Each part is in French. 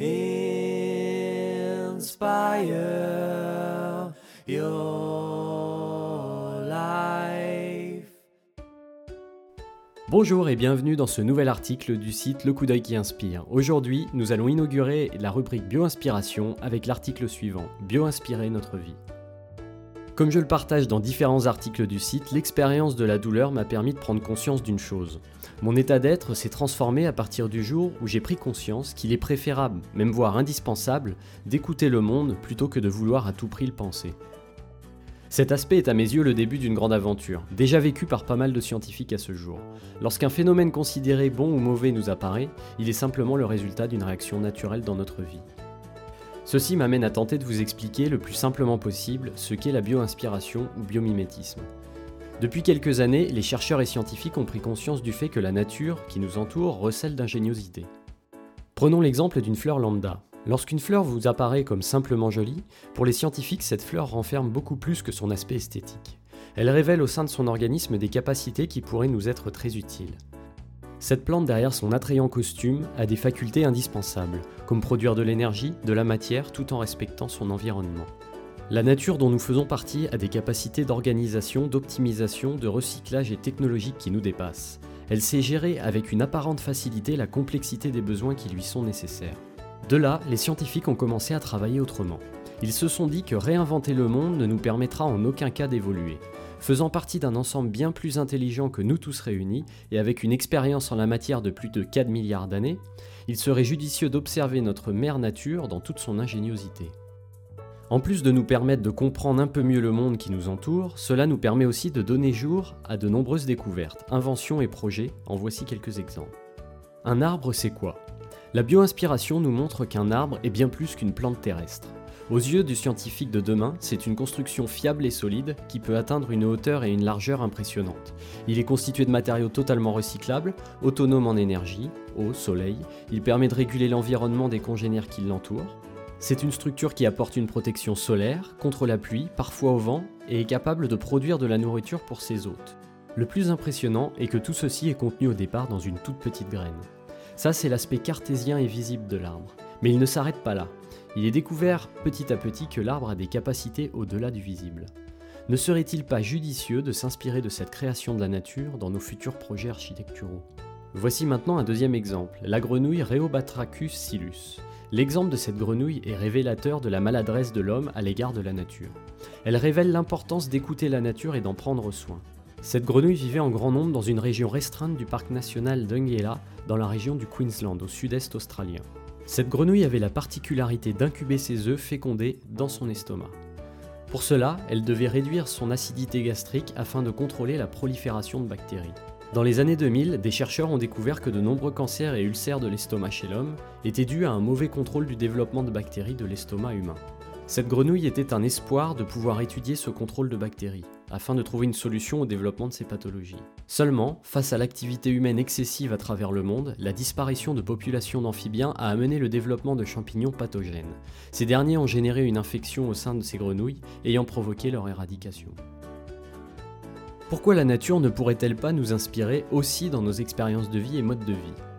inspire your life. Bonjour et bienvenue dans ce nouvel article du site Le coup d'œil qui inspire. Aujourd'hui, nous allons inaugurer la rubrique Bio-inspiration avec l'article suivant Bio-inspirer notre vie. Comme je le partage dans différents articles du site, l'expérience de la douleur m'a permis de prendre conscience d'une chose. Mon état d'être s'est transformé à partir du jour où j'ai pris conscience qu'il est préférable, même voire indispensable, d'écouter le monde plutôt que de vouloir à tout prix le penser. Cet aspect est à mes yeux le début d'une grande aventure, déjà vécue par pas mal de scientifiques à ce jour. Lorsqu'un phénomène considéré bon ou mauvais nous apparaît, il est simplement le résultat d'une réaction naturelle dans notre vie. Ceci m'amène à tenter de vous expliquer le plus simplement possible ce qu'est la bio-inspiration ou biomimétisme. Depuis quelques années, les chercheurs et scientifiques ont pris conscience du fait que la nature qui nous entoure recèle d'ingéniosité. Prenons l'exemple d'une fleur lambda. Lorsqu'une fleur vous apparaît comme simplement jolie, pour les scientifiques, cette fleur renferme beaucoup plus que son aspect esthétique. Elle révèle au sein de son organisme des capacités qui pourraient nous être très utiles. Cette plante derrière son attrayant costume a des facultés indispensables, comme produire de l'énergie, de la matière, tout en respectant son environnement. La nature dont nous faisons partie a des capacités d'organisation, d'optimisation, de recyclage et technologique qui nous dépassent. Elle sait gérer avec une apparente facilité la complexité des besoins qui lui sont nécessaires. De là, les scientifiques ont commencé à travailler autrement. Ils se sont dit que réinventer le monde ne nous permettra en aucun cas d'évoluer. Faisant partie d'un ensemble bien plus intelligent que nous tous réunis, et avec une expérience en la matière de plus de 4 milliards d'années, il serait judicieux d'observer notre mère nature dans toute son ingéniosité. En plus de nous permettre de comprendre un peu mieux le monde qui nous entoure, cela nous permet aussi de donner jour à de nombreuses découvertes, inventions et projets, en voici quelques exemples. Un arbre, c'est quoi? La bio-inspiration nous montre qu'un arbre est bien plus qu'une plante terrestre. Aux yeux du scientifique de demain, c'est une construction fiable et solide qui peut atteindre une hauteur et une largeur impressionnantes. Il est constitué de matériaux totalement recyclables, autonomes en énergie, eau, soleil, il permet de réguler l'environnement des congénères qui l'entourent. C'est une structure qui apporte une protection solaire, contre la pluie, parfois au vent, et est capable de produire de la nourriture pour ses hôtes. Le plus impressionnant est que tout ceci est contenu au départ dans une toute petite graine. Ça, c'est l'aspect cartésien et visible de l'arbre. Mais il ne s'arrête pas là il est découvert petit à petit que l'arbre a des capacités au-delà du visible. Ne serait-il pas judicieux de s'inspirer de cette création de la nature dans nos futurs projets architecturaux? Voici maintenant un deuxième exemple, la grenouille Rheobatrachus silus. L'exemple de cette grenouille est révélateur de la maladresse de l'homme à l'égard de la nature. Elle révèle l'importance d'écouter la nature et d'en prendre soin. Cette grenouille vivait en grand nombre dans une région restreinte du parc national d'Ungela, dans la région du Queensland, au sud-est australien. Cette grenouille avait la particularité d'incuber ses œufs fécondés dans son estomac. Pour cela, elle devait réduire son acidité gastrique afin de contrôler la prolifération de bactéries. Dans les années 2000, des chercheurs ont découvert que de nombreux cancers et ulcères de l'estomac chez l'homme étaient dus à un mauvais contrôle du développement de bactéries de l'estomac humain. Cette grenouille était un espoir de pouvoir étudier ce contrôle de bactéries, afin de trouver une solution au développement de ces pathologies. Seulement, face à l'activité humaine excessive à travers le monde, la disparition de populations d'amphibiens a amené le développement de champignons pathogènes. Ces derniers ont généré une infection au sein de ces grenouilles, ayant provoqué leur éradication. Pourquoi la nature ne pourrait-elle pas nous inspirer aussi dans nos expériences de vie et modes de vie?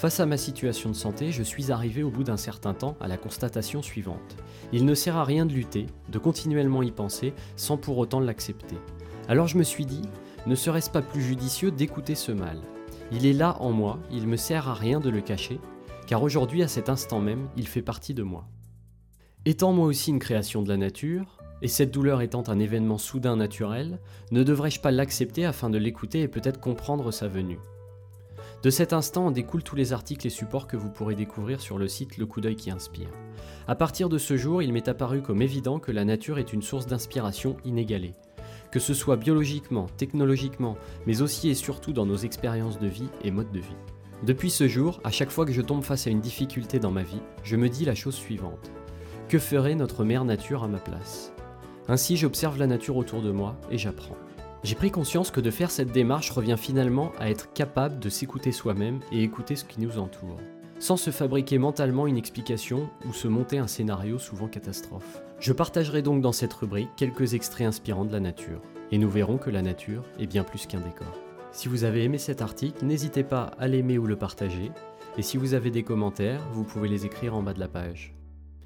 Face à ma situation de santé, je suis arrivé au bout d'un certain temps à la constatation suivante. Il ne sert à rien de lutter, de continuellement y penser, sans pour autant l'accepter. Alors je me suis dit, ne serait-ce pas plus judicieux d'écouter ce mal? Il est là en moi, il me sert à rien de le cacher, car aujourd'hui à cet instant même, il fait partie de moi. Étant moi aussi une création de la nature, et cette douleur étant un événement soudain naturel, ne devrais-je pas l'accepter afin de l'écouter et peut-être comprendre sa venue? De cet instant en découlent tous les articles et supports que vous pourrez découvrir sur le site Le coup d'œil qui inspire. À partir de ce jour, il m'est apparu comme évident que la nature est une source d'inspiration inégalée. Que ce soit biologiquement, technologiquement, mais aussi et surtout dans nos expériences de vie et modes de vie. Depuis ce jour, à chaque fois que je tombe face à une difficulté dans ma vie, je me dis la chose suivante. Que ferait notre mère nature à ma place? Ainsi j'observe la nature autour de moi et j'apprends. J'ai pris conscience que de faire cette démarche revient finalement à être capable de s'écouter soi-même et écouter ce qui nous entoure, sans se fabriquer mentalement une explication ou se monter un scénario souvent catastrophe. Je partagerai donc dans cette rubrique quelques extraits inspirants de la nature, et nous verrons que la nature est bien plus qu'un décor. Si vous avez aimé cet article, n'hésitez pas à l'aimer ou le partager, Et si vous avez des commentaires, vous pouvez les écrire en bas de la page.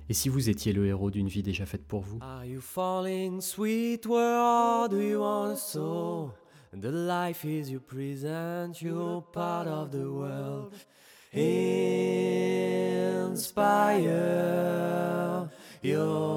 Et si vous étiez le héros d'une vie déjà faite pour vous Are you falling sweet? Where do you want sow? The life is you present, you're part of the world. Inspire your